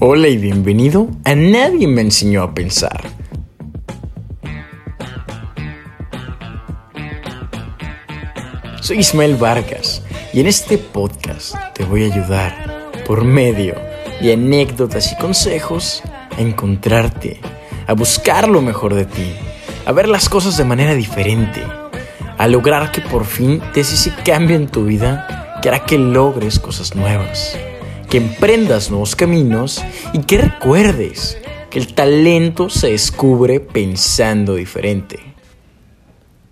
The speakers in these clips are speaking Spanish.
Hola y bienvenido a Nadie me enseñó a pensar. Soy Ismael Vargas y en este podcast te voy a ayudar por medio de anécdotas y consejos a encontrarte, a buscar lo mejor de ti, a ver las cosas de manera diferente, a lograr que por fin des ese cambio en tu vida que hará que logres cosas nuevas que emprendas nuevos caminos y que recuerdes que el talento se descubre pensando diferente.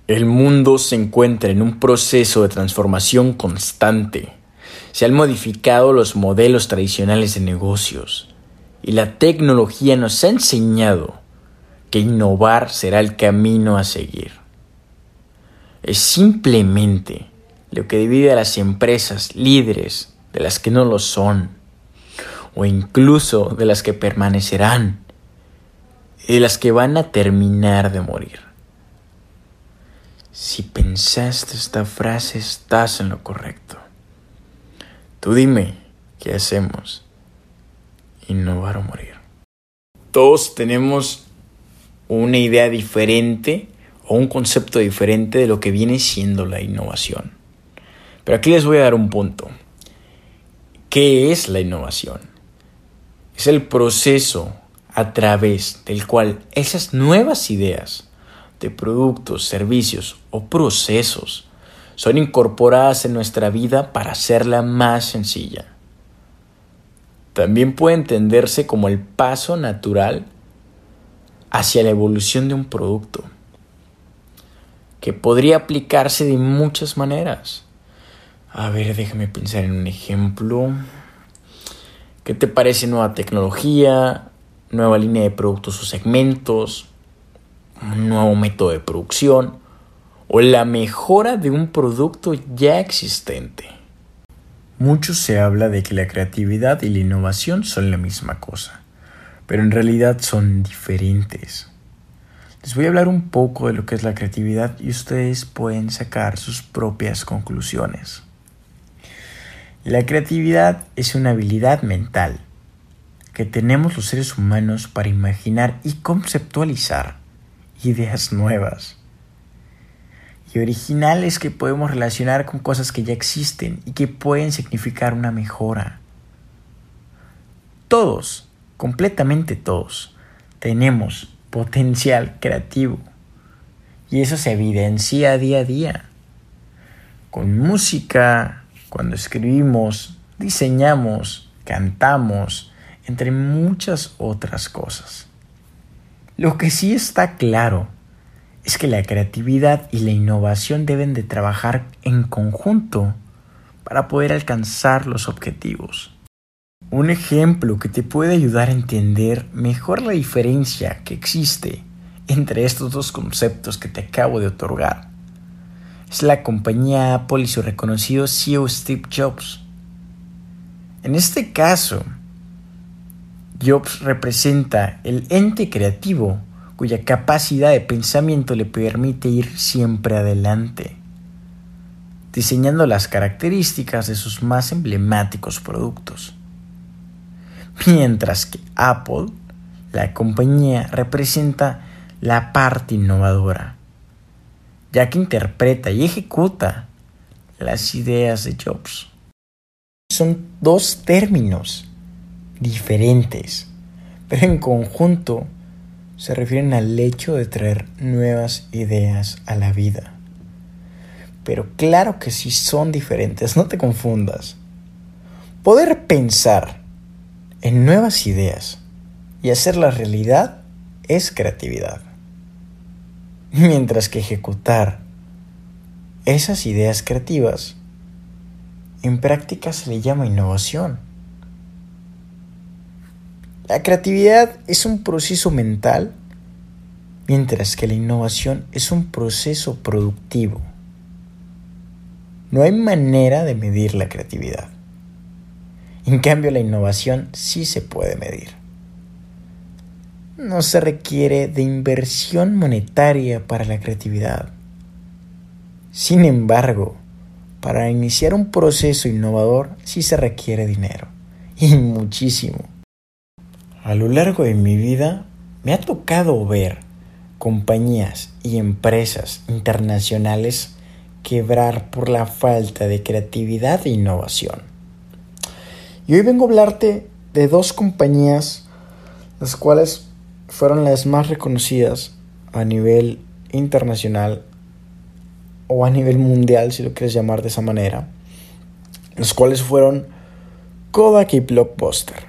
El mundo se encuentra en un proceso de transformación constante. Se han modificado los modelos tradicionales de negocios y la tecnología nos ha enseñado que innovar será el camino a seguir. Es simplemente lo que divide a las empresas líderes de las que no lo son, o incluso de las que permanecerán, y de las que van a terminar de morir. Si pensaste esta frase, estás en lo correcto. Tú dime, ¿qué hacemos? Innovar o morir. Todos tenemos una idea diferente o un concepto diferente de lo que viene siendo la innovación. Pero aquí les voy a dar un punto. ¿Qué es la innovación? Es el proceso a través del cual esas nuevas ideas de productos, servicios o procesos son incorporadas en nuestra vida para hacerla más sencilla. También puede entenderse como el paso natural hacia la evolución de un producto, que podría aplicarse de muchas maneras. A ver, déjame pensar en un ejemplo. ¿Qué te parece nueva tecnología, nueva línea de productos o segmentos, un nuevo método de producción o la mejora de un producto ya existente? Mucho se habla de que la creatividad y la innovación son la misma cosa, pero en realidad son diferentes. Les voy a hablar un poco de lo que es la creatividad y ustedes pueden sacar sus propias conclusiones. La creatividad es una habilidad mental que tenemos los seres humanos para imaginar y conceptualizar ideas nuevas y originales que podemos relacionar con cosas que ya existen y que pueden significar una mejora. Todos, completamente todos, tenemos potencial creativo y eso se evidencia día a día con música, cuando escribimos, diseñamos, cantamos, entre muchas otras cosas. Lo que sí está claro es que la creatividad y la innovación deben de trabajar en conjunto para poder alcanzar los objetivos. Un ejemplo que te puede ayudar a entender mejor la diferencia que existe entre estos dos conceptos que te acabo de otorgar es la compañía Apple y su reconocido CEO Steve Jobs. En este caso, Jobs representa el ente creativo cuya capacidad de pensamiento le permite ir siempre adelante, diseñando las características de sus más emblemáticos productos. Mientras que Apple, la compañía, representa la parte innovadora, ya que interpreta y ejecuta las ideas de Jobs. Son dos términos diferentes, pero en conjunto se refieren al hecho de traer nuevas ideas a la vida. Pero claro que sí son diferentes, no te confundas. Poder pensar en nuevas ideas y hacerlas realidad es creatividad mientras que ejecutar esas ideas creativas en práctica se le llama innovación. La creatividad es un proceso mental, mientras que la innovación es un proceso productivo. No hay manera de medir la creatividad. En cambio, la innovación sí se puede medir no se requiere de inversión monetaria para la creatividad. Sin embargo, para iniciar un proceso innovador sí se requiere dinero, y muchísimo. A lo largo de mi vida me ha tocado ver compañías y empresas internacionales quebrar por la falta de creatividad e innovación. Y hoy vengo a hablarte de dos compañías, las cuales fueron las más reconocidas a nivel internacional o a nivel mundial, si lo quieres llamar de esa manera, las cuales fueron Kodak y Blockbuster.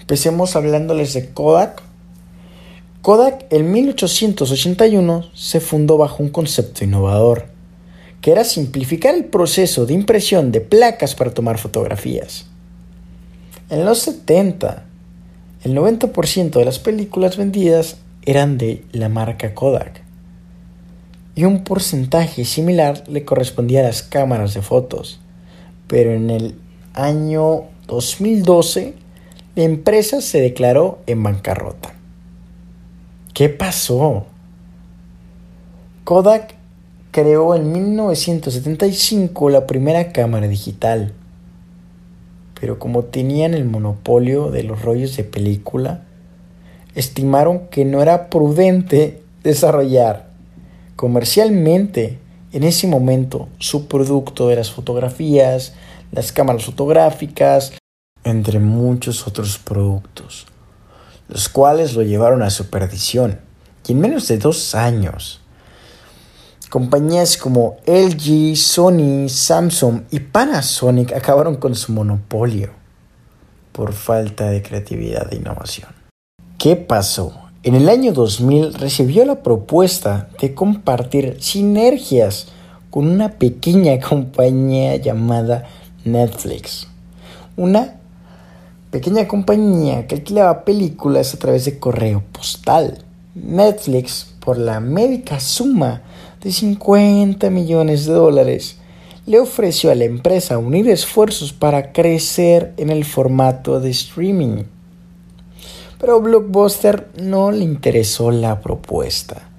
Empecemos hablándoles de Kodak. Kodak en 1881 se fundó bajo un concepto innovador, que era simplificar el proceso de impresión de placas para tomar fotografías. En los 70, el 90% de las películas vendidas eran de la marca Kodak y un porcentaje similar le correspondía a las cámaras de fotos. Pero en el año 2012 la empresa se declaró en bancarrota. ¿Qué pasó? Kodak creó en 1975 la primera cámara digital, pero como tenían el monopolio de los rollos de película, estimaron que no era prudente desarrollar comercialmente en ese momento su producto de las fotografías, las cámaras fotográficas, entre muchos otros productos, los cuales lo llevaron a su perdición. Y en menos de dos años, compañías como LG, Sony, Samsung y Panasonic acabaron con su monopolio por falta de creatividad e innovación. ¿Qué pasó? En el año 2000 recibió la propuesta de compartir sinergias con una pequeña compañía llamada Netflix. Una pequeña compañía que alquilaba películas a través de correo postal. Netflix, por la médica suma de 50 millones de dólares, le ofreció a la empresa unir esfuerzos para crecer en el formato de streaming. Pero Blockbuster no le interesó la propuesta.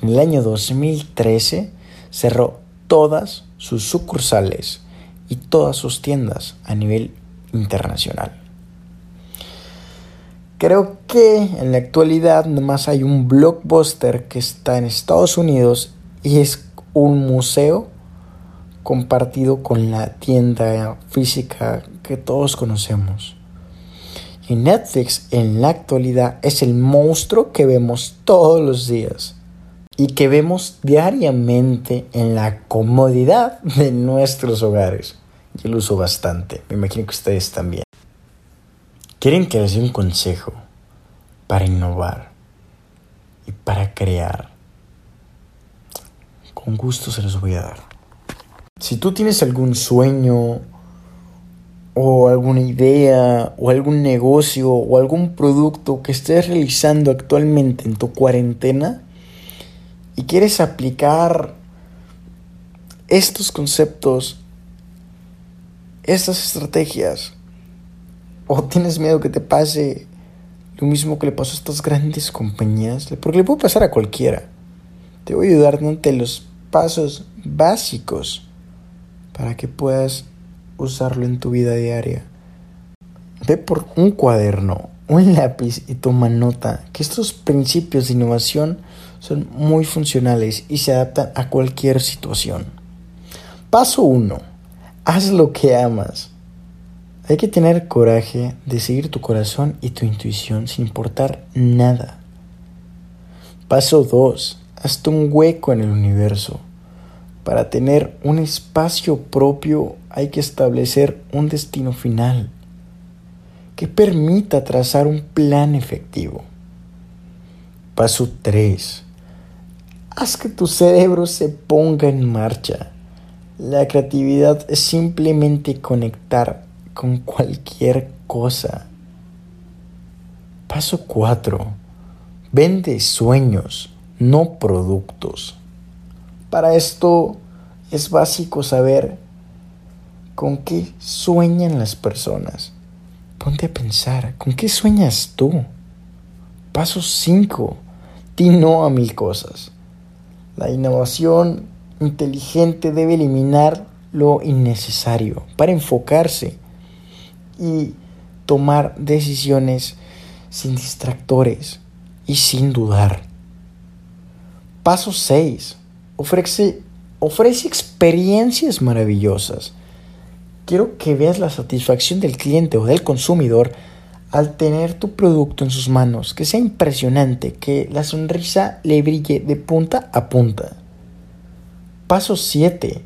En el año 2013 cerró todas sus sucursales y todas sus tiendas a nivel internacional. Creo que en la actualidad nomás hay un blockbuster que está en Estados Unidos y es un museo compartido con la tienda física que todos conocemos. Y Netflix en la actualidad es el monstruo que vemos todos los días y que vemos diariamente en la comodidad de nuestros hogares. Yo lo uso bastante, me imagino que ustedes también. ¿Quieren que les dé un consejo para innovar y para crear? Con gusto se los voy a dar. Si tú tienes algún sueño o alguna idea o algún negocio o algún producto que estés realizando actualmente en tu cuarentena y quieres aplicar estos conceptos, estas estrategias o tienes miedo que te pase lo mismo que le pasó a estas grandes compañías, porque le puede pasar a cualquiera. Te voy a ayudar dándote los pasos básicos para que puedas usarlo en tu vida diaria. Ve por un cuaderno, un lápiz y toma nota que estos principios de innovación son muy funcionales y se adaptan a cualquier situación. Paso 1. Haz lo que amas. Hay que tener coraje de seguir tu corazón y tu intuición sin importar nada. Paso 2. Hazte un hueco en el universo. Para tener un espacio propio hay que establecer un destino final que permita trazar un plan efectivo. Paso 3. Haz que tu cerebro se ponga en marcha. La creatividad es simplemente conectar con cualquier cosa. Paso 4. Vende sueños, no productos. Para esto es básico saber con qué sueñan las personas. Ponte a pensar, ¿con qué sueñas tú? Paso 5. Di no a mil cosas. La innovación inteligente debe eliminar lo innecesario para enfocarse y tomar decisiones sin distractores y sin dudar. Paso 6. Ofrece, ofrece experiencias maravillosas. Quiero que veas la satisfacción del cliente o del consumidor al tener tu producto en sus manos, que sea impresionante, que la sonrisa le brille de punta a punta. Paso 7.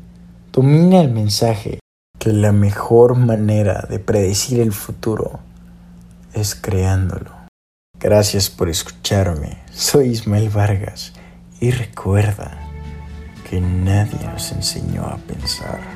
Domina el mensaje, que la mejor manera de predecir el futuro es creándolo. Gracias por escucharme. Soy Ismael Vargas y recuerda que nadie nos enseñó a pensar.